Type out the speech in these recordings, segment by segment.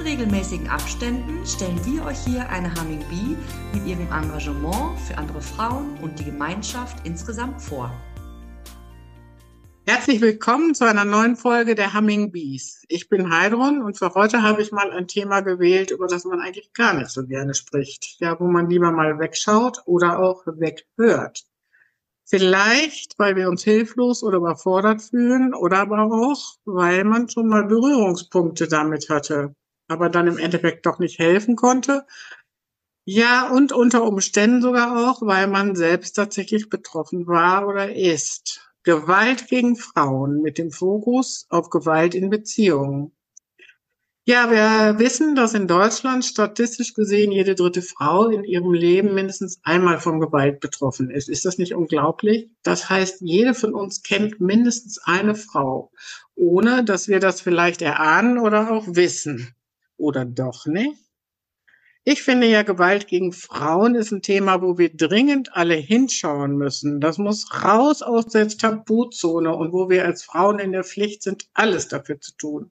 In regelmäßigen Abständen stellen wir euch hier eine Humming Bee mit ihrem Engagement für andere Frauen und die Gemeinschaft insgesamt vor. Herzlich willkommen zu einer neuen Folge der Humming Bees. Ich bin Heidrun und für heute habe ich mal ein Thema gewählt, über das man eigentlich gar nicht so gerne spricht. Ja, wo man lieber mal wegschaut oder auch weghört. Vielleicht, weil wir uns hilflos oder überfordert fühlen oder aber auch, weil man schon mal Berührungspunkte damit hatte aber dann im Endeffekt doch nicht helfen konnte. Ja, und unter Umständen sogar auch, weil man selbst tatsächlich betroffen war oder ist. Gewalt gegen Frauen mit dem Fokus auf Gewalt in Beziehungen. Ja, wir wissen, dass in Deutschland statistisch gesehen jede dritte Frau in ihrem Leben mindestens einmal von Gewalt betroffen ist. Ist das nicht unglaublich? Das heißt, jede von uns kennt mindestens eine Frau, ohne dass wir das vielleicht erahnen oder auch wissen oder doch nicht? Ich finde ja, Gewalt gegen Frauen ist ein Thema, wo wir dringend alle hinschauen müssen. Das muss raus aus der Tabuzone und wo wir als Frauen in der Pflicht sind, alles dafür zu tun,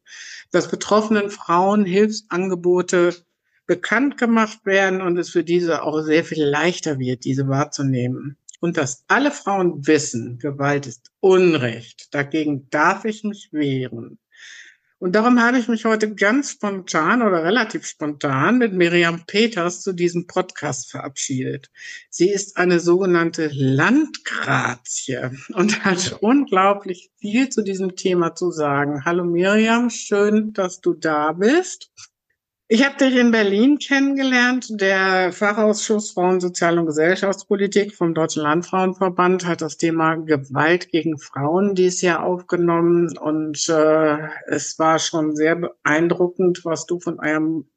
dass betroffenen Frauen Hilfsangebote bekannt gemacht werden und es für diese auch sehr viel leichter wird, diese wahrzunehmen. Und dass alle Frauen wissen, Gewalt ist Unrecht. Dagegen darf ich mich wehren. Und darum habe ich mich heute ganz spontan oder relativ spontan mit Miriam Peters zu diesem Podcast verabschiedet. Sie ist eine sogenannte Landgrazie und hat unglaublich viel zu diesem Thema zu sagen. Hallo Miriam, schön, dass du da bist. Ich habe dich in Berlin kennengelernt. Der Fachausschuss Frauen, Sozial- und Gesellschaftspolitik vom Deutschen Landfrauenverband hat das Thema Gewalt gegen Frauen dieses Jahr aufgenommen. Und äh, es war schon sehr beeindruckend, was du von eurem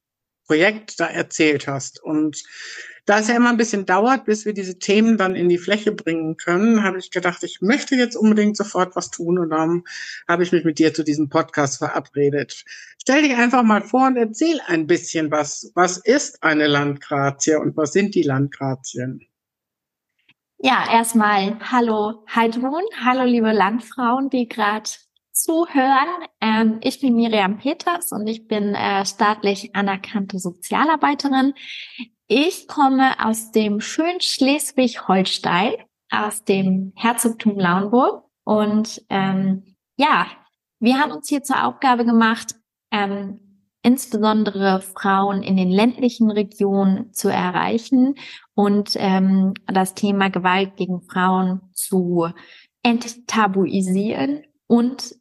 Projekt da erzählt hast. Und da es ja immer ein bisschen dauert, bis wir diese Themen dann in die Fläche bringen können, habe ich gedacht, ich möchte jetzt unbedingt sofort was tun und dann habe ich mich mit dir zu diesem Podcast verabredet. Stell dich einfach mal vor und erzähl ein bisschen was. Was ist eine Landgrazie und was sind die Landgrazien? Ja, erstmal hallo Heidrun, hallo liebe Landfrauen, die gerade zuhören. Ähm, ich bin Miriam Peters und ich bin äh, staatlich anerkannte Sozialarbeiterin. Ich komme aus dem schönen Schleswig-Holstein, aus dem Herzogtum Lauenburg. Und ähm, ja, wir haben uns hier zur Aufgabe gemacht, ähm, insbesondere Frauen in den ländlichen Regionen zu erreichen und ähm, das Thema Gewalt gegen Frauen zu enttabuisieren und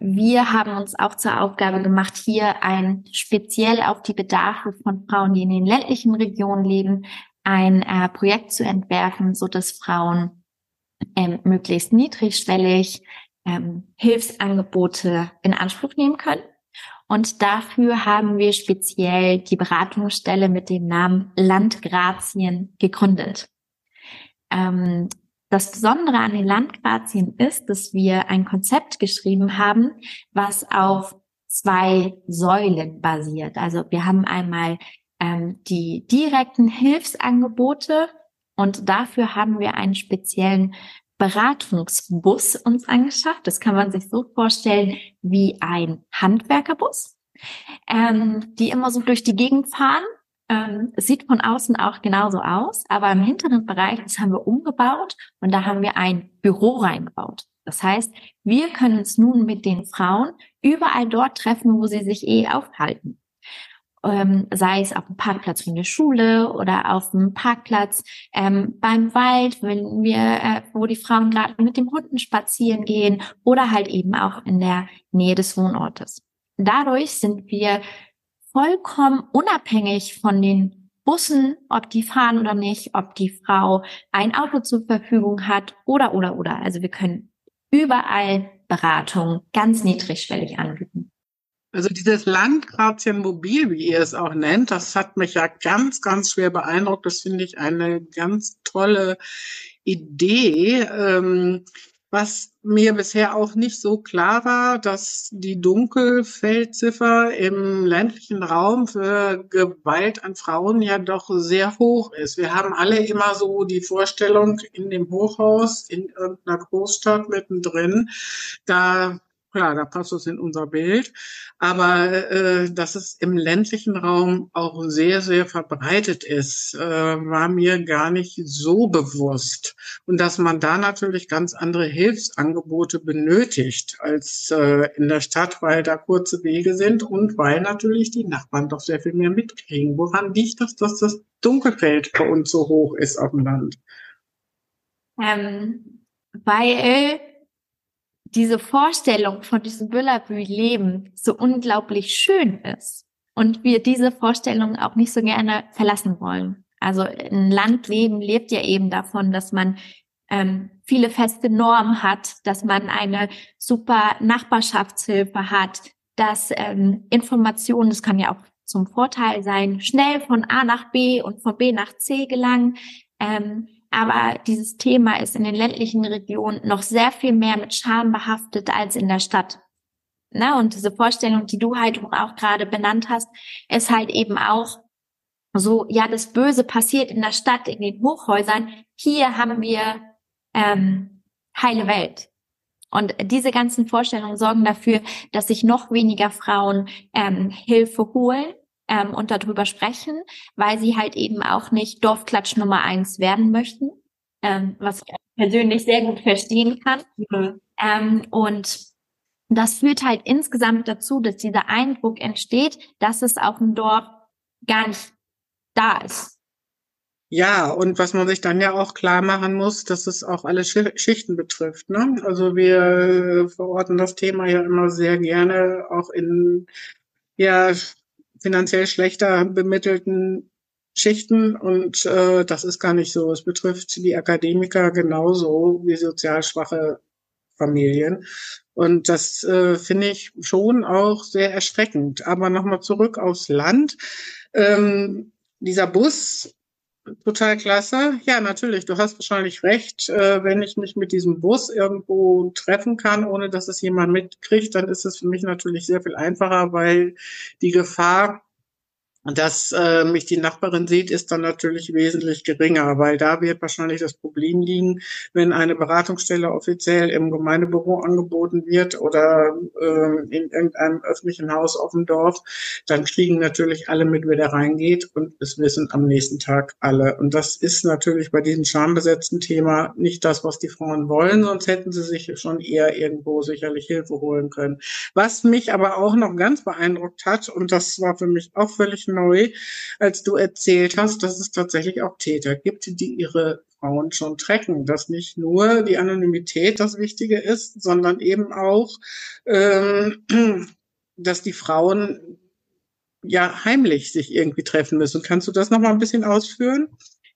wir haben uns auch zur Aufgabe gemacht, hier ein speziell auf die Bedarfe von Frauen, die in den ländlichen Regionen leben, ein äh, Projekt zu entwerfen, so dass Frauen ähm, möglichst niedrigschwellig ähm, Hilfsangebote in Anspruch nehmen können. Und dafür haben wir speziell die Beratungsstelle mit dem Namen Landgrazien gegründet. Ähm, das Besondere an den Landgrazien ist, dass wir ein Konzept geschrieben haben, was auf zwei Säulen basiert. Also wir haben einmal ähm, die direkten Hilfsangebote und dafür haben wir einen speziellen Beratungsbus uns angeschafft. Das kann man sich so vorstellen wie ein Handwerkerbus, ähm, die immer so durch die Gegend fahren ähm, sieht von außen auch genauso aus, aber im hinteren Bereich, das haben wir umgebaut und da haben wir ein Büro reingebaut. Das heißt, wir können uns nun mit den Frauen überall dort treffen, wo sie sich eh aufhalten. Ähm, sei es auf dem Parkplatz von der Schule oder auf dem Parkplatz ähm, beim Wald, wenn wir, äh, wo die Frauen gerade mit dem Hunden spazieren gehen oder halt eben auch in der Nähe des Wohnortes. Dadurch sind wir vollkommen unabhängig von den Bussen, ob die fahren oder nicht, ob die Frau ein Auto zur Verfügung hat oder, oder, oder. Also wir können überall Beratung ganz niedrigschwellig anbieten. Also dieses Landgrazien Mobil, wie ihr es auch nennt, das hat mich ja ganz, ganz schwer beeindruckt. Das finde ich eine ganz tolle Idee. Ähm, was mir bisher auch nicht so klar war, dass die Dunkelfeldziffer im ländlichen Raum für Gewalt an Frauen ja doch sehr hoch ist. Wir haben alle immer so die Vorstellung in dem Hochhaus in irgendeiner Großstadt mittendrin, da Klar, da passt es in unser Bild. Aber äh, dass es im ländlichen Raum auch sehr, sehr verbreitet ist, äh, war mir gar nicht so bewusst. Und dass man da natürlich ganz andere Hilfsangebote benötigt als äh, in der Stadt, weil da kurze Wege sind und weil natürlich die Nachbarn doch sehr viel mehr mitkriegen. Woran liegt das, dass das Dunkelfeld bei uns so hoch ist auf dem Land? Ähm, weil diese Vorstellung von diesem Büllerbü-Leben so unglaublich schön ist und wir diese Vorstellung auch nicht so gerne verlassen wollen. Also ein Landleben lebt ja eben davon, dass man ähm, viele feste Normen hat, dass man eine super Nachbarschaftshilfe hat, dass ähm, Informationen, das kann ja auch zum Vorteil sein, schnell von A nach B und von B nach C gelangen. Ähm, aber dieses Thema ist in den ländlichen Regionen noch sehr viel mehr mit Scham behaftet als in der Stadt. Na, und diese Vorstellung, die du halt auch gerade benannt hast, ist halt eben auch so, ja, das Böse passiert in der Stadt, in den Hochhäusern. Hier haben wir ähm, heile Welt. Und diese ganzen Vorstellungen sorgen dafür, dass sich noch weniger Frauen ähm, Hilfe holen ähm, und darüber sprechen, weil sie halt eben auch nicht Dorfklatsch Nummer eins werden möchten, ähm, was ich persönlich sehr gut verstehen kann. Mhm. Ähm, und das führt halt insgesamt dazu, dass dieser Eindruck entsteht, dass es auf dem Dorf gar nicht da ist. Ja, und was man sich dann ja auch klar machen muss, dass es auch alle Schichten betrifft. Ne? Also wir verorten das Thema ja immer sehr gerne auch in ja finanziell schlechter bemittelten Schichten und äh, das ist gar nicht so. Es betrifft die Akademiker genauso wie sozial schwache Familien. Und das äh, finde ich schon auch sehr erschreckend. Aber nochmal zurück aufs Land. Ähm, dieser Bus total klasse. Ja, natürlich, du hast wahrscheinlich recht. Äh, wenn ich mich mit diesem Bus irgendwo treffen kann, ohne dass es jemand mitkriegt, dann ist es für mich natürlich sehr viel einfacher, weil die Gefahr, dass äh, mich die Nachbarin sieht, ist dann natürlich wesentlich geringer, weil da wird wahrscheinlich das Problem liegen, wenn eine Beratungsstelle offiziell im Gemeindebüro angeboten wird oder äh, in irgendeinem öffentlichen Haus auf dem Dorf, dann kriegen natürlich alle mit, wer da reingeht und es wissen am nächsten Tag alle. Und das ist natürlich bei diesem schambesetzten Thema nicht das, was die Frauen wollen, sonst hätten sie sich schon eher irgendwo sicherlich Hilfe holen können. Was mich aber auch noch ganz beeindruckt hat, und das war für mich auch völlig neu, als du erzählt hast, dass es tatsächlich auch Täter gibt, die ihre Frauen schon tracken. Dass nicht nur die Anonymität das Wichtige ist, sondern eben auch, ähm, dass die Frauen ja heimlich sich irgendwie treffen müssen. Kannst du das noch mal ein bisschen ausführen?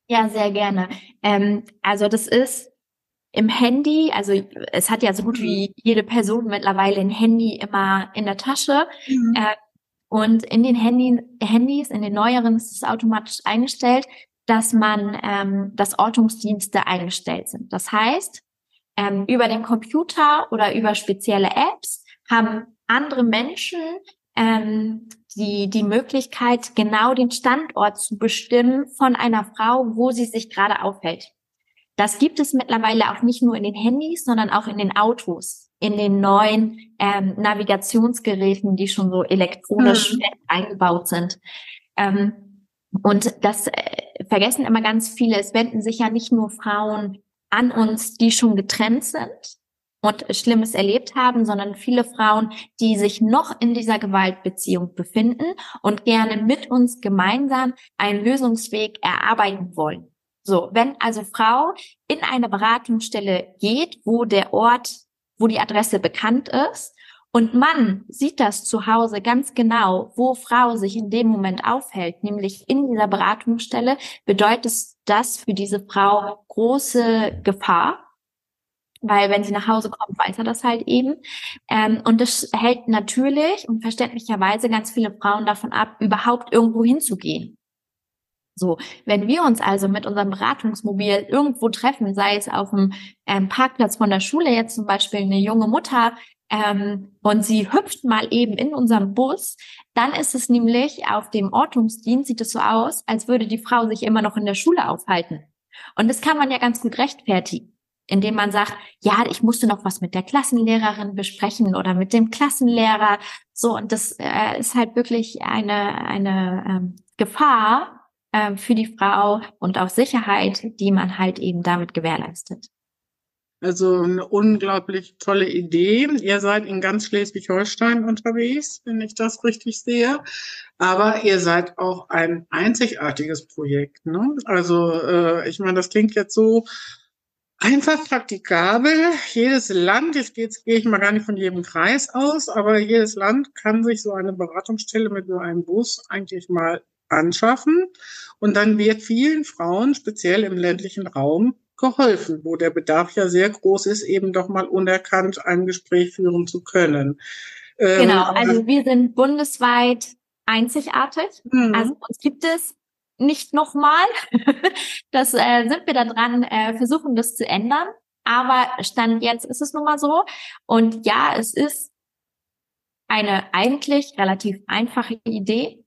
Ja, sehr gerne. Ähm, also das ist im Handy, also es hat ja so gut wie jede Person mittlerweile ein Handy immer in der Tasche. Mhm. Äh, und in den Handy, Handys, in den neueren ist es automatisch eingestellt, dass man, ähm, dass Ortungsdienste eingestellt sind. Das heißt, ähm, über den Computer oder über spezielle Apps haben andere Menschen ähm, die, die Möglichkeit, genau den Standort zu bestimmen von einer Frau, wo sie sich gerade aufhält. Das gibt es mittlerweile auch nicht nur in den Handys, sondern auch in den Autos, in den neuen ähm, Navigationsgeräten, die schon so elektronisch mhm. eingebaut sind. Ähm, und das äh, vergessen immer ganz viele. Es wenden sich ja nicht nur Frauen an uns, die schon getrennt sind und Schlimmes erlebt haben, sondern viele Frauen, die sich noch in dieser Gewaltbeziehung befinden und gerne mit uns gemeinsam einen Lösungsweg erarbeiten wollen. So, wenn also Frau in eine Beratungsstelle geht, wo der Ort, wo die Adresse bekannt ist und Mann sieht das zu Hause ganz genau, wo Frau sich in dem Moment aufhält, nämlich in dieser Beratungsstelle, bedeutet das für diese Frau große Gefahr. weil wenn sie nach Hause kommt, weiß er das halt eben. Ähm, und das hält natürlich und verständlicherweise ganz viele Frauen davon ab, überhaupt irgendwo hinzugehen. So, wenn wir uns also mit unserem Beratungsmobil irgendwo treffen, sei es auf dem ähm, Parkplatz von der Schule, jetzt zum Beispiel eine junge Mutter, ähm, und sie hüpft mal eben in unserem Bus, dann ist es nämlich auf dem Ortungsdienst, sieht es so aus, als würde die Frau sich immer noch in der Schule aufhalten. Und das kann man ja ganz gut rechtfertigen indem man sagt, ja, ich musste noch was mit der Klassenlehrerin besprechen oder mit dem Klassenlehrer. So, und das äh, ist halt wirklich eine, eine ähm, Gefahr äh, für die Frau und auch Sicherheit, die man halt eben damit gewährleistet. Also eine unglaublich tolle Idee. Ihr seid in ganz Schleswig-Holstein unterwegs, wenn ich das richtig sehe. Aber ihr seid auch ein einzigartiges Projekt. Ne? Also äh, ich meine, das klingt jetzt so, Einfach praktikabel. Jedes Land, jetzt, jetzt gehe ich mal gar nicht von jedem Kreis aus, aber jedes Land kann sich so eine Beratungsstelle mit so einem Bus eigentlich mal anschaffen. Und dann wird vielen Frauen, speziell im ländlichen Raum, geholfen, wo der Bedarf ja sehr groß ist, eben doch mal unerkannt ein Gespräch führen zu können. Ähm, genau, also wir sind bundesweit einzigartig. Mhm. Also uns gibt es nicht nochmal. das äh, sind wir da dran, äh, versuchen das zu ändern. Aber Stand jetzt ist es nun mal so. Und ja, es ist eine eigentlich relativ einfache Idee,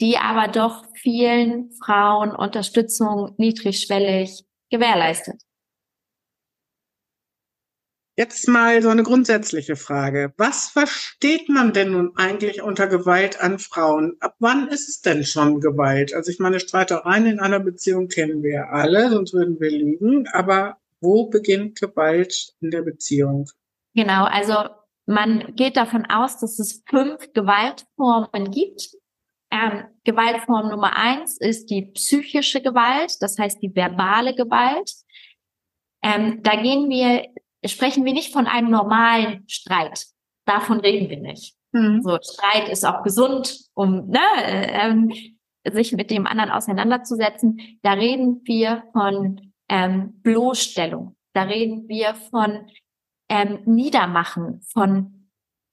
die aber doch vielen Frauen Unterstützung niedrigschwellig gewährleistet. Jetzt mal so eine grundsätzliche Frage. Was versteht man denn nun eigentlich unter Gewalt an Frauen? Ab wann ist es denn schon Gewalt? Also ich meine, Streitereien in einer Beziehung kennen wir alle, sonst würden wir lügen. Aber wo beginnt Gewalt in der Beziehung? Genau, also man geht davon aus, dass es fünf Gewaltformen gibt. Ähm, Gewaltform Nummer eins ist die psychische Gewalt, das heißt die verbale Gewalt. Ähm, da gehen wir sprechen wir nicht von einem normalen Streit. Davon reden wir nicht. Mhm. So, Streit ist auch gesund, um ne, ähm, sich mit dem anderen auseinanderzusetzen. Da reden wir von ähm, Bloßstellung. Da reden wir von ähm, Niedermachen, von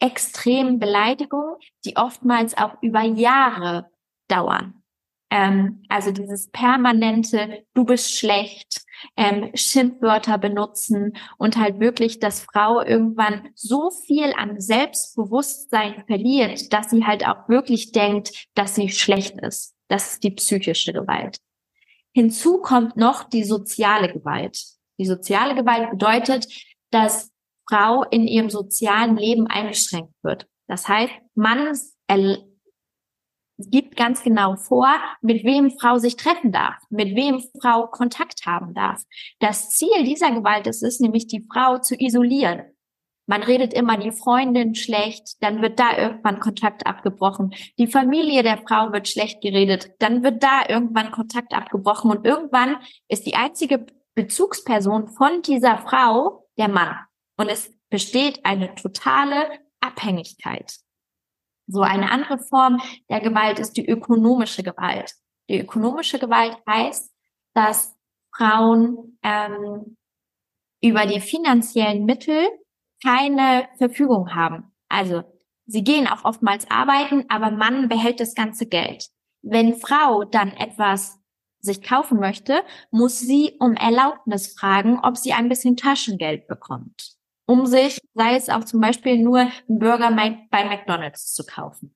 extremen Beleidigungen, die oftmals auch über Jahre dauern. Ähm, also dieses permanente, du bist schlecht, ähm, Schimpfwörter benutzen und halt wirklich, dass Frau irgendwann so viel an Selbstbewusstsein verliert, dass sie halt auch wirklich denkt, dass sie schlecht ist. Das ist die psychische Gewalt. Hinzu kommt noch die soziale Gewalt. Die soziale Gewalt bedeutet, dass Frau in ihrem sozialen Leben eingeschränkt wird. Das heißt, man gibt ganz genau vor, mit wem Frau sich treffen darf, mit wem Frau Kontakt haben darf. Das Ziel dieser Gewalt ist es, nämlich die Frau zu isolieren. Man redet immer die Freundin schlecht, dann wird da irgendwann Kontakt abgebrochen. Die Familie der Frau wird schlecht geredet, dann wird da irgendwann Kontakt abgebrochen und irgendwann ist die einzige Bezugsperson von dieser Frau der Mann. Und es besteht eine totale Abhängigkeit. So eine andere Form der Gewalt ist die ökonomische Gewalt. Die ökonomische Gewalt heißt, dass Frauen ähm, über die finanziellen Mittel keine Verfügung haben. Also sie gehen auch oftmals arbeiten, aber Mann behält das ganze Geld. Wenn Frau dann etwas sich kaufen möchte, muss sie um Erlaubnis fragen, ob sie ein bisschen Taschengeld bekommt um sich, sei es auch zum Beispiel nur einen Burger bei McDonald's zu kaufen.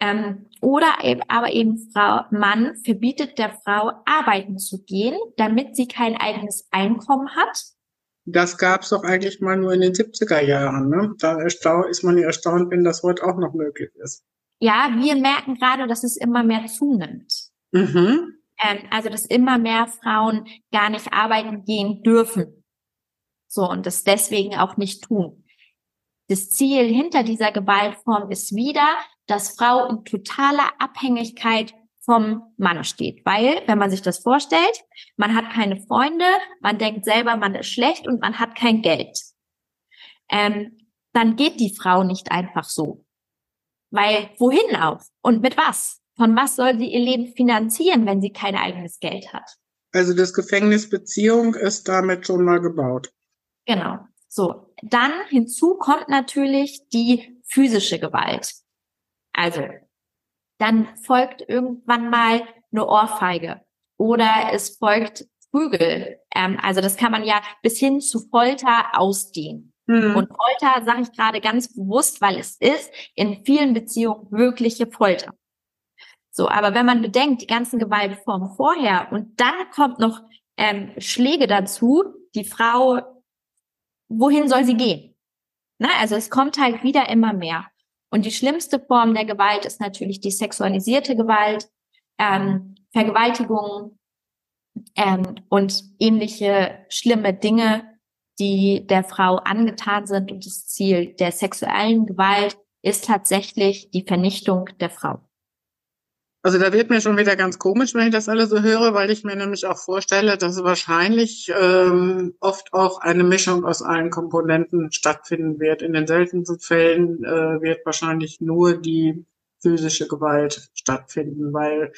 Ähm, oder eben, aber eben Frau, Mann verbietet der Frau, arbeiten zu gehen, damit sie kein eigenes Einkommen hat. Das gab es doch eigentlich mal nur in den 70er Jahren. Ne? Da ist man ja erstaunt, wenn das heute auch noch möglich ist. Ja, wir merken gerade, dass es immer mehr zunimmt. Mhm. Ähm, also, dass immer mehr Frauen gar nicht arbeiten gehen dürfen. So, und das deswegen auch nicht tun. Das Ziel hinter dieser Gewaltform ist wieder, dass Frau in totaler Abhängigkeit vom Mann steht. Weil, wenn man sich das vorstellt, man hat keine Freunde, man denkt selber, man ist schlecht und man hat kein Geld. Ähm, dann geht die Frau nicht einfach so. Weil wohin auch? Und mit was? Von was soll sie ihr Leben finanzieren, wenn sie kein eigenes Geld hat? Also das Gefängnisbeziehung ist damit schon mal gebaut. Genau. So, dann hinzu kommt natürlich die physische Gewalt. Also, dann folgt irgendwann mal eine Ohrfeige oder es folgt Prügel. Ähm, also das kann man ja bis hin zu Folter ausdehnen. Mhm. Und Folter sage ich gerade ganz bewusst, weil es ist in vielen Beziehungen wirkliche Folter. So, aber wenn man bedenkt, die ganzen Gewaltformen vorher und dann kommt noch ähm, Schläge dazu, die Frau, wohin soll sie gehen? Na, also es kommt halt wieder immer mehr. Und die schlimmste Form der Gewalt ist natürlich die sexualisierte Gewalt, ähm, Vergewaltigung ähm, und ähnliche schlimme Dinge, die der Frau angetan sind. Und das Ziel der sexuellen Gewalt ist tatsächlich die Vernichtung der Frau. Also da wird mir schon wieder ganz komisch, wenn ich das alle so höre, weil ich mir nämlich auch vorstelle, dass wahrscheinlich ähm, oft auch eine Mischung aus allen Komponenten stattfinden wird. In den seltensten Fällen äh, wird wahrscheinlich nur die physische Gewalt stattfinden, weil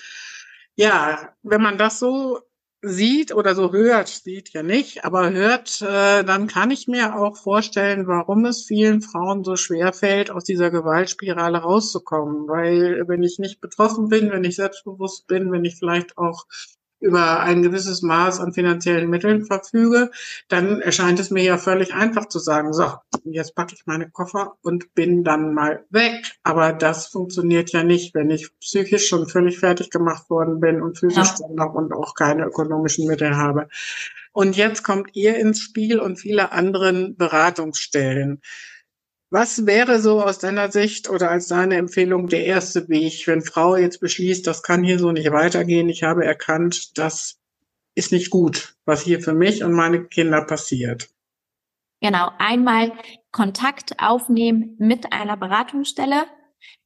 ja, wenn man das so sieht oder so hört, sieht ja nicht, aber hört, äh, dann kann ich mir auch vorstellen, warum es vielen Frauen so schwer fällt, aus dieser Gewaltspirale rauszukommen. Weil wenn ich nicht betroffen bin, wenn ich selbstbewusst bin, wenn ich vielleicht auch über ein gewisses Maß an finanziellen Mitteln verfüge, dann erscheint es mir ja völlig einfach zu sagen, so, jetzt packe ich meine Koffer und bin dann mal weg. Aber das funktioniert ja nicht, wenn ich psychisch schon völlig fertig gemacht worden bin und physisch ja. dann noch und auch keine ökonomischen Mittel habe. Und jetzt kommt ihr ins Spiel und viele anderen Beratungsstellen. Was wäre so aus deiner Sicht oder als deine Empfehlung der erste Weg, wenn Frau jetzt beschließt, das kann hier so nicht weitergehen, ich habe erkannt, das ist nicht gut, was hier für mich und meine Kinder passiert? Genau, einmal Kontakt aufnehmen mit einer Beratungsstelle,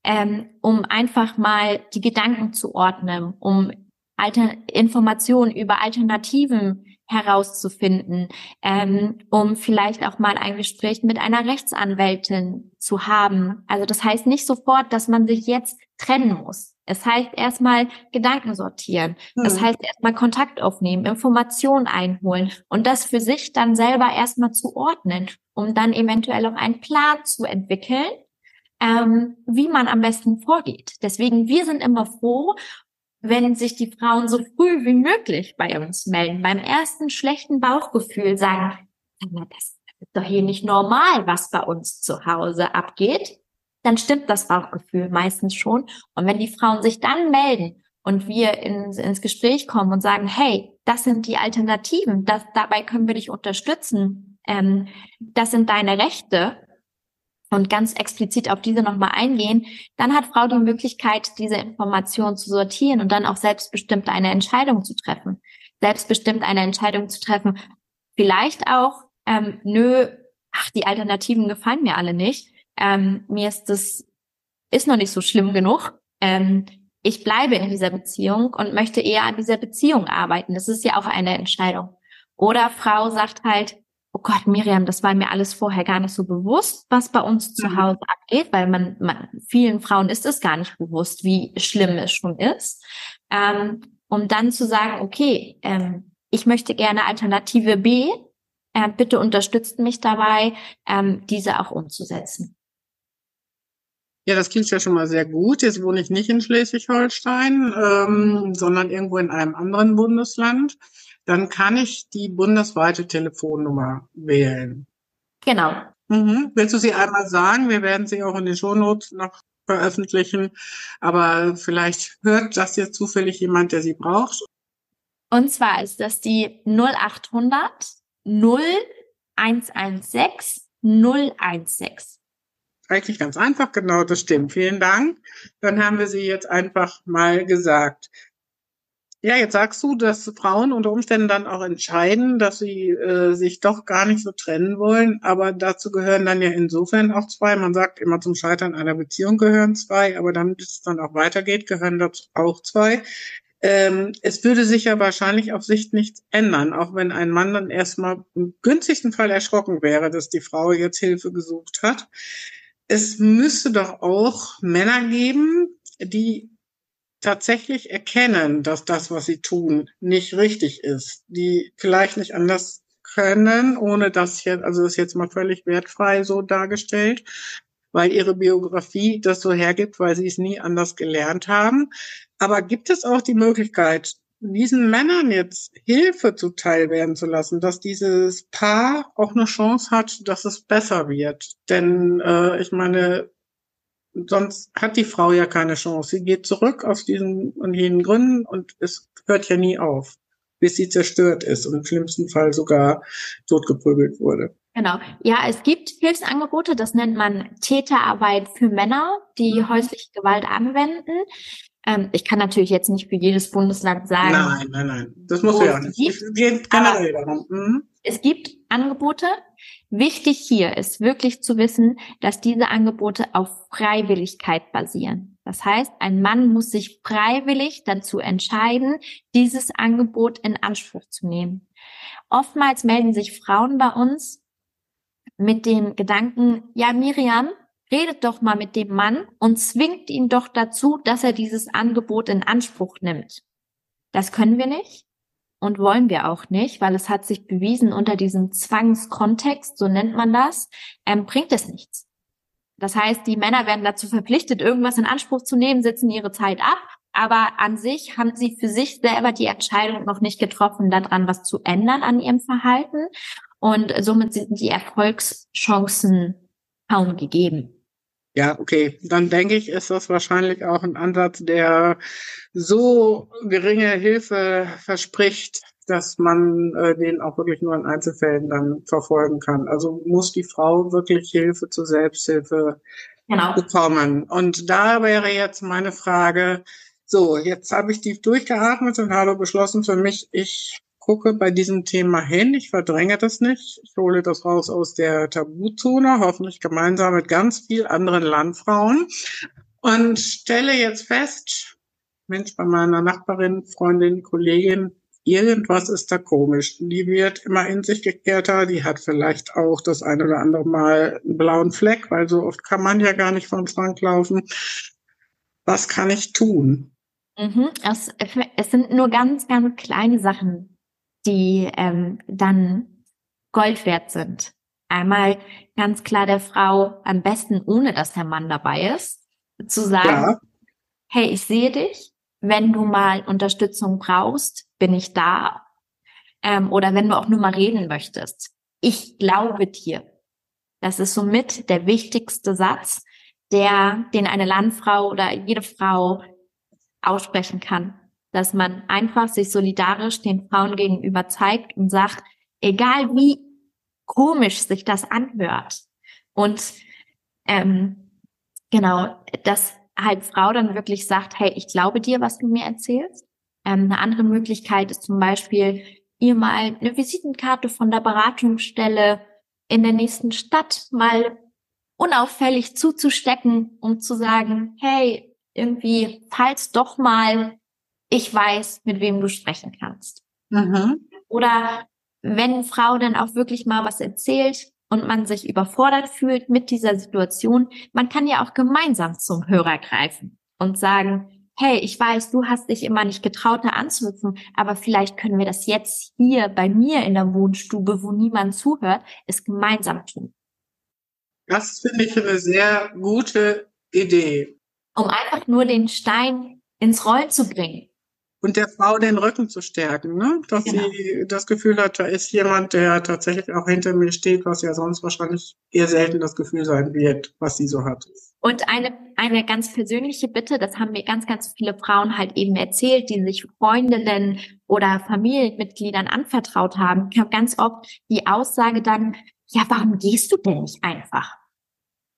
ähm, um einfach mal die Gedanken zu ordnen, um Alter Informationen über Alternativen herauszufinden, ähm, um vielleicht auch mal ein Gespräch mit einer Rechtsanwältin zu haben. Also das heißt nicht sofort, dass man sich jetzt trennen muss. Es heißt erstmal Gedanken sortieren. Das hm. heißt erstmal Kontakt aufnehmen, Informationen einholen und das für sich dann selber erstmal zu ordnen, um dann eventuell auch einen Plan zu entwickeln, ähm, wie man am besten vorgeht. Deswegen, wir sind immer froh wenn sich die Frauen so früh wie möglich bei uns melden, beim ersten schlechten Bauchgefühl sagen, das ist doch hier nicht normal, was bei uns zu Hause abgeht, dann stimmt das Bauchgefühl meistens schon. Und wenn die Frauen sich dann melden und wir ins, ins Gespräch kommen und sagen, hey, das sind die Alternativen, das, dabei können wir dich unterstützen, ähm, das sind deine Rechte, und ganz explizit auf diese nochmal eingehen, dann hat Frau die Möglichkeit, diese Informationen zu sortieren und dann auch selbstbestimmt eine Entscheidung zu treffen. Selbstbestimmt eine Entscheidung zu treffen. Vielleicht auch, ähm, nö, ach, die Alternativen gefallen mir alle nicht. Ähm, mir ist das, ist noch nicht so schlimm genug. Ähm, ich bleibe in dieser Beziehung und möchte eher an dieser Beziehung arbeiten. Das ist ja auch eine Entscheidung. Oder Frau sagt halt, Gott, Miriam, das war mir alles vorher gar nicht so bewusst, was bei uns zu mhm. Hause abgeht, weil man, man vielen Frauen ist es gar nicht bewusst, wie schlimm es schon ist. Ähm, um dann zu sagen, okay, ähm, ich möchte gerne Alternative B, äh, bitte unterstützt mich dabei, ähm, diese auch umzusetzen. Ja, das klingt ja schon mal sehr gut. Jetzt wohne ich nicht in Schleswig-Holstein, ähm, sondern irgendwo in einem anderen Bundesland dann kann ich die bundesweite Telefonnummer wählen. Genau. Mhm. Willst du sie einmal sagen? Wir werden sie auch in den Shownotes noch veröffentlichen. Aber vielleicht hört das jetzt zufällig jemand, der sie braucht. Und zwar ist das die 0800 0116 016. Eigentlich ganz einfach, genau, das stimmt. Vielen Dank. Dann haben wir sie jetzt einfach mal gesagt. Ja, jetzt sagst du, dass Frauen unter Umständen dann auch entscheiden, dass sie äh, sich doch gar nicht so trennen wollen. Aber dazu gehören dann ja insofern auch zwei. Man sagt immer zum Scheitern einer Beziehung gehören zwei, aber damit es dann auch weitergeht, gehören dazu auch zwei. Ähm, es würde sich ja wahrscheinlich auf Sicht nichts ändern, auch wenn ein Mann dann erstmal im günstigsten Fall erschrocken wäre, dass die Frau jetzt Hilfe gesucht hat. Es müsste doch auch Männer geben, die tatsächlich erkennen, dass das, was sie tun, nicht richtig ist, die vielleicht nicht anders können, ohne das jetzt, also das ist jetzt mal völlig wertfrei so dargestellt, weil ihre Biografie das so hergibt, weil sie es nie anders gelernt haben. Aber gibt es auch die Möglichkeit, diesen Männern jetzt Hilfe zuteil werden zu lassen, dass dieses Paar auch eine Chance hat, dass es besser wird? Denn äh, ich meine, sonst hat die Frau ja keine Chance. Sie geht zurück aus diesen und jenen Gründen und es hört ja nie auf, bis sie zerstört ist und im schlimmsten Fall sogar totgeprügelt wurde. Genau. Ja, es gibt Hilfsangebote, das nennt man Täterarbeit für Männer, die mhm. häusliche Gewalt anwenden. Ähm, ich kann natürlich jetzt nicht für jedes Bundesland sagen. Nein, nein, nein. Das muss ja nicht. Gibt, es geht generell darum. Mhm. Es gibt Angebote. Wichtig hier ist wirklich zu wissen, dass diese Angebote auf Freiwilligkeit basieren. Das heißt, ein Mann muss sich freiwillig dazu entscheiden, dieses Angebot in Anspruch zu nehmen. Oftmals melden sich Frauen bei uns mit dem Gedanken, ja, Miriam, redet doch mal mit dem Mann und zwingt ihn doch dazu, dass er dieses Angebot in Anspruch nimmt. Das können wir nicht und wollen wir auch nicht, weil es hat sich bewiesen unter diesem Zwangskontext, so nennt man das, ähm, bringt es nichts. Das heißt, die Männer werden dazu verpflichtet, irgendwas in Anspruch zu nehmen, sitzen ihre Zeit ab, aber an sich haben sie für sich selber die Entscheidung noch nicht getroffen, daran was zu ändern an ihrem Verhalten. Und somit sind die Erfolgschancen kaum gegeben. Ja, okay. Dann denke ich, ist das wahrscheinlich auch ein Ansatz, der so geringe Hilfe verspricht, dass man äh, den auch wirklich nur in Einzelfällen dann verfolgen kann. Also muss die Frau wirklich Hilfe zur Selbsthilfe genau. bekommen. Und da wäre jetzt meine Frage, so, jetzt habe ich tief durchgeatmet und habe beschlossen für mich, ich gucke bei diesem Thema hin. Ich verdränge das nicht. Ich hole das raus aus der Tabuzone, hoffentlich gemeinsam mit ganz viel anderen Landfrauen und stelle jetzt fest, Mensch, bei meiner Nachbarin, Freundin, Kollegin, irgendwas ist da komisch. Die wird immer in sich gekehrter, die hat vielleicht auch das ein oder andere Mal einen blauen Fleck, weil so oft kann man ja gar nicht vom Schrank laufen. Was kann ich tun? Mhm, es, es sind nur ganz, ganz kleine Sachen, die ähm, dann Gold wert sind. Einmal ganz klar der Frau, am besten ohne dass der Mann dabei ist, zu sagen, ja. hey, ich sehe dich, wenn du mal Unterstützung brauchst, bin ich da. Ähm, oder wenn du auch nur mal reden möchtest. Ich glaube dir. Das ist somit der wichtigste Satz, der, den eine Landfrau oder jede Frau aussprechen kann dass man einfach sich solidarisch den Frauen gegenüber zeigt und sagt, egal wie komisch sich das anhört. Und ähm, genau, dass halt Frau dann wirklich sagt, hey, ich glaube dir, was du mir erzählst. Ähm, eine andere Möglichkeit ist zum Beispiel, ihr mal eine Visitenkarte von der Beratungsstelle in der nächsten Stadt mal unauffällig zuzustecken, um zu sagen, hey, irgendwie, falls doch mal ich weiß, mit wem du sprechen kannst. Mhm. Oder wenn Frau dann auch wirklich mal was erzählt und man sich überfordert fühlt mit dieser Situation, man kann ja auch gemeinsam zum Hörer greifen und sagen, hey, ich weiß, du hast dich immer nicht getraut, da anzurufen, aber vielleicht können wir das jetzt hier bei mir in der Wohnstube, wo niemand zuhört, es gemeinsam tun. Das finde ich eine sehr gute Idee. Um einfach nur den Stein ins Rollen zu bringen und der Frau den Rücken zu stärken, ne? dass genau. sie das Gefühl hat, da ist jemand, der tatsächlich auch hinter mir steht, was ja sonst wahrscheinlich eher selten das Gefühl sein wird, was sie so hat. Und eine, eine ganz persönliche Bitte, das haben mir ganz, ganz viele Frauen halt eben erzählt, die sich Freundinnen oder Familienmitgliedern anvertraut haben, kam ganz oft die Aussage dann, ja, warum gehst du denn nicht einfach?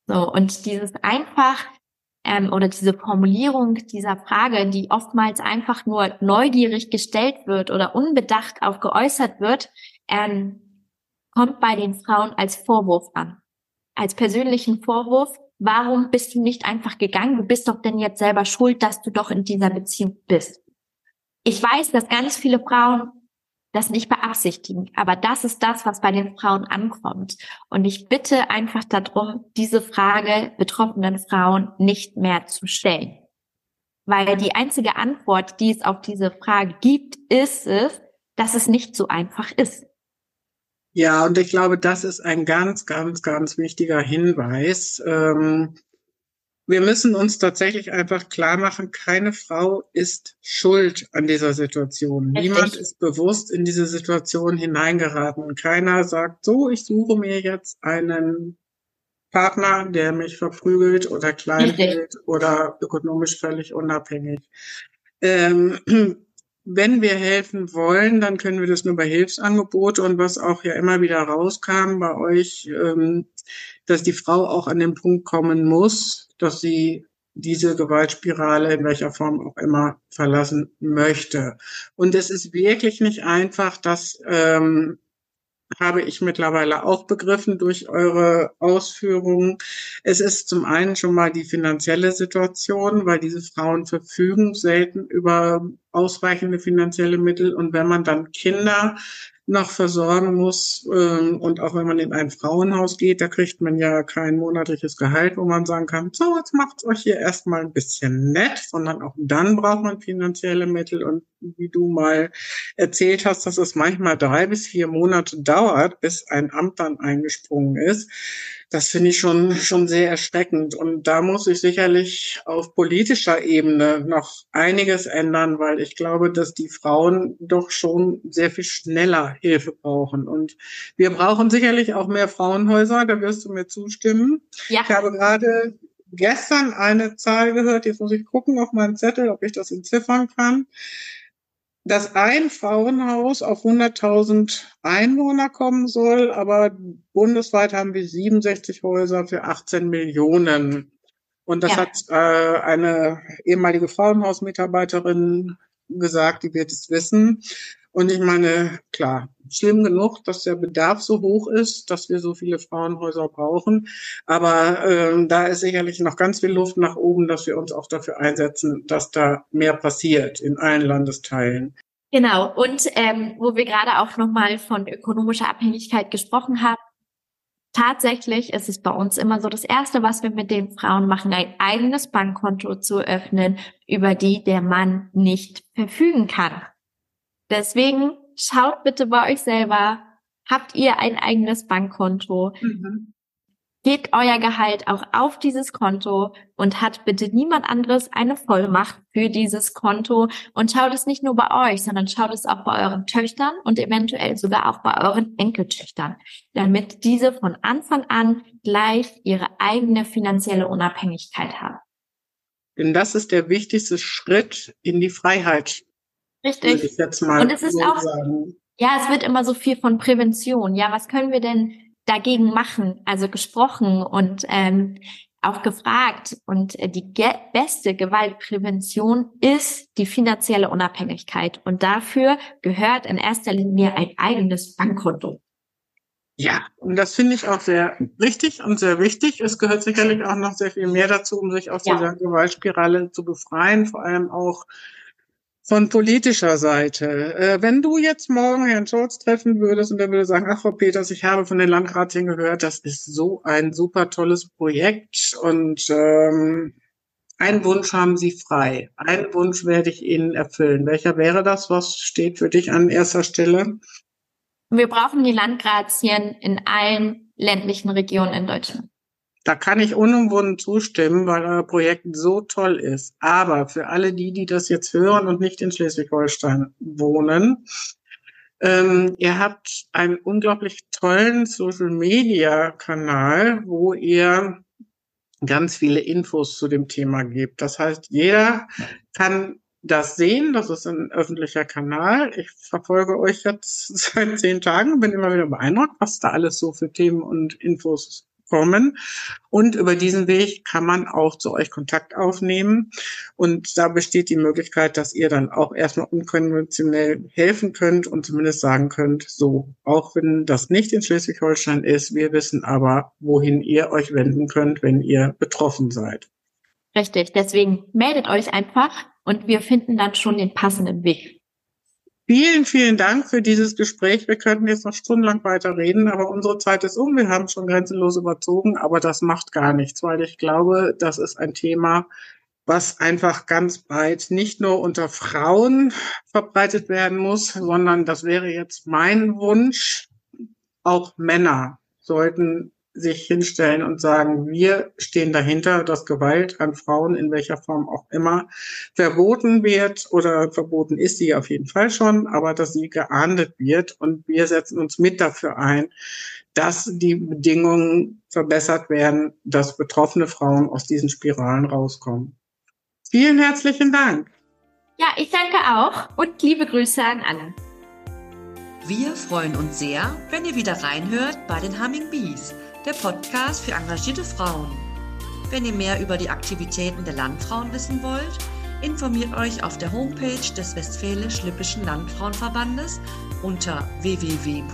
So, und dieses einfach ähm, oder diese Formulierung dieser Frage, die oftmals einfach nur neugierig gestellt wird oder unbedacht auch geäußert wird, ähm, kommt bei den Frauen als Vorwurf an. Als persönlichen Vorwurf, warum bist du nicht einfach gegangen? Du bist doch denn jetzt selber schuld, dass du doch in dieser Beziehung bist. Ich weiß, dass ganz viele Frauen das nicht beabsichtigen. Aber das ist das, was bei den Frauen ankommt. Und ich bitte einfach darum, diese Frage betroffenen Frauen nicht mehr zu stellen. Weil die einzige Antwort, die es auf diese Frage gibt, ist es, dass es nicht so einfach ist. Ja, und ich glaube, das ist ein ganz, ganz, ganz wichtiger Hinweis. Ähm, wir müssen uns tatsächlich einfach klar machen, keine Frau ist schuld an dieser Situation. Richtig. Niemand ist bewusst in diese Situation hineingeraten. Keiner sagt, so, ich suche mir jetzt einen Partner, der mich verprügelt oder klein hält oder ökonomisch völlig unabhängig. Ähm, wenn wir helfen wollen, dann können wir das nur bei Hilfsangebote und was auch ja immer wieder rauskam bei euch, ähm, dass die Frau auch an den Punkt kommen muss, dass sie diese Gewaltspirale in welcher Form auch immer verlassen möchte. Und es ist wirklich nicht einfach, dass ähm, habe ich mittlerweile auch begriffen durch eure Ausführungen. Es ist zum einen schon mal die finanzielle Situation, weil diese Frauen verfügen selten über ausreichende finanzielle Mittel. Und wenn man dann Kinder noch versorgen muss. Ähm, und auch wenn man in ein Frauenhaus geht, da kriegt man ja kein monatliches Gehalt, wo man sagen kann, so, jetzt macht's euch hier erstmal ein bisschen nett, sondern auch dann braucht man finanzielle Mittel. Und wie du mal erzählt hast, dass es manchmal drei bis vier Monate dauert, bis ein Amt dann eingesprungen ist das finde ich schon, schon sehr erschreckend. Und da muss sich sicherlich auf politischer Ebene noch einiges ändern, weil ich glaube, dass die Frauen doch schon sehr viel schneller Hilfe brauchen. Und wir brauchen sicherlich auch mehr Frauenhäuser, da wirst du mir zustimmen. Ja. Ich habe gerade gestern eine Zahl gehört, jetzt muss ich gucken auf meinen Zettel, ob ich das entziffern kann dass ein Frauenhaus auf 100.000 Einwohner kommen soll, aber bundesweit haben wir 67 Häuser für 18 Millionen. Und das ja. hat äh, eine ehemalige Frauenhausmitarbeiterin gesagt, die wird es wissen. Und ich meine, klar, schlimm genug, dass der Bedarf so hoch ist, dass wir so viele Frauenhäuser brauchen. Aber äh, da ist sicherlich noch ganz viel Luft nach oben, dass wir uns auch dafür einsetzen, dass da mehr passiert in allen Landesteilen. Genau. Und ähm, wo wir gerade auch nochmal von ökonomischer Abhängigkeit gesprochen haben, Tatsächlich ist es bei uns immer so, das Erste, was wir mit den Frauen machen, ein eigenes Bankkonto zu öffnen, über die der Mann nicht verfügen kann. Deswegen schaut bitte bei euch selber, habt ihr ein eigenes Bankkonto? Mhm. Gebt euer Gehalt auch auf dieses Konto und hat bitte niemand anderes eine Vollmacht für dieses Konto und schaut es nicht nur bei euch, sondern schaut es auch bei euren Töchtern und eventuell sogar auch bei euren Enkeltöchtern, damit diese von Anfang an gleich ihre eigene finanzielle Unabhängigkeit haben. Denn das ist der wichtigste Schritt in die Freiheit Richtig. Und es ist so auch, sagen. ja, es wird immer so viel von Prävention. Ja, was können wir denn dagegen machen? Also gesprochen und ähm, auch gefragt. Und äh, die ge beste Gewaltprävention ist die finanzielle Unabhängigkeit. Und dafür gehört in erster Linie ein eigenes Bankkonto. Ja, und das finde ich auch sehr richtig und sehr wichtig. Es gehört sicherlich auch noch sehr viel mehr dazu, um sich aus ja. dieser Gewaltspirale zu befreien, vor allem auch von politischer Seite. Äh, wenn du jetzt morgen Herrn Scholz treffen würdest und er würde sagen, ach Frau Peters, ich habe von den Landratien gehört, das ist so ein super tolles Projekt und ähm, einen Wunsch haben Sie frei. Einen Wunsch werde ich Ihnen erfüllen. Welcher wäre das? Was steht für dich an erster Stelle? Wir brauchen die Landgrazien in allen ländlichen Regionen in Deutschland. Da kann ich unumwunden zustimmen, weil euer Projekt so toll ist. Aber für alle die, die das jetzt hören und nicht in Schleswig-Holstein wohnen, ähm, ihr habt einen unglaublich tollen Social-Media-Kanal, wo ihr ganz viele Infos zu dem Thema gebt. Das heißt, jeder kann das sehen. Das ist ein öffentlicher Kanal. Ich verfolge euch jetzt seit zehn Tagen, bin immer wieder beeindruckt, was da alles so für Themen und Infos kommen. Und über diesen Weg kann man auch zu euch Kontakt aufnehmen. Und da besteht die Möglichkeit, dass ihr dann auch erstmal unkonventionell helfen könnt und zumindest sagen könnt, so, auch wenn das nicht in Schleswig-Holstein ist, wir wissen aber, wohin ihr euch wenden könnt, wenn ihr betroffen seid. Richtig. Deswegen meldet euch einfach und wir finden dann schon den passenden Weg. Vielen, vielen Dank für dieses Gespräch. Wir könnten jetzt noch stundenlang weiter reden, aber unsere Zeit ist um. Wir haben schon grenzenlos überzogen, aber das macht gar nichts, weil ich glaube, das ist ein Thema, was einfach ganz breit nicht nur unter Frauen verbreitet werden muss, sondern das wäre jetzt mein Wunsch, auch Männer sollten sich hinstellen und sagen, wir stehen dahinter, dass Gewalt an Frauen in welcher Form auch immer verboten wird oder verboten ist sie auf jeden Fall schon, aber dass sie geahndet wird und wir setzen uns mit dafür ein, dass die Bedingungen verbessert werden, dass betroffene Frauen aus diesen Spiralen rauskommen. Vielen herzlichen Dank. Ja, ich danke auch und liebe Grüße an alle. Wir freuen uns sehr, wenn ihr wieder reinhört bei den Humming Bees der Podcast für engagierte Frauen. Wenn ihr mehr über die Aktivitäten der Landfrauen wissen wollt, informiert euch auf der Homepage des Westfälisch-Lippischen Landfrauenverbandes unter www.wllv.de.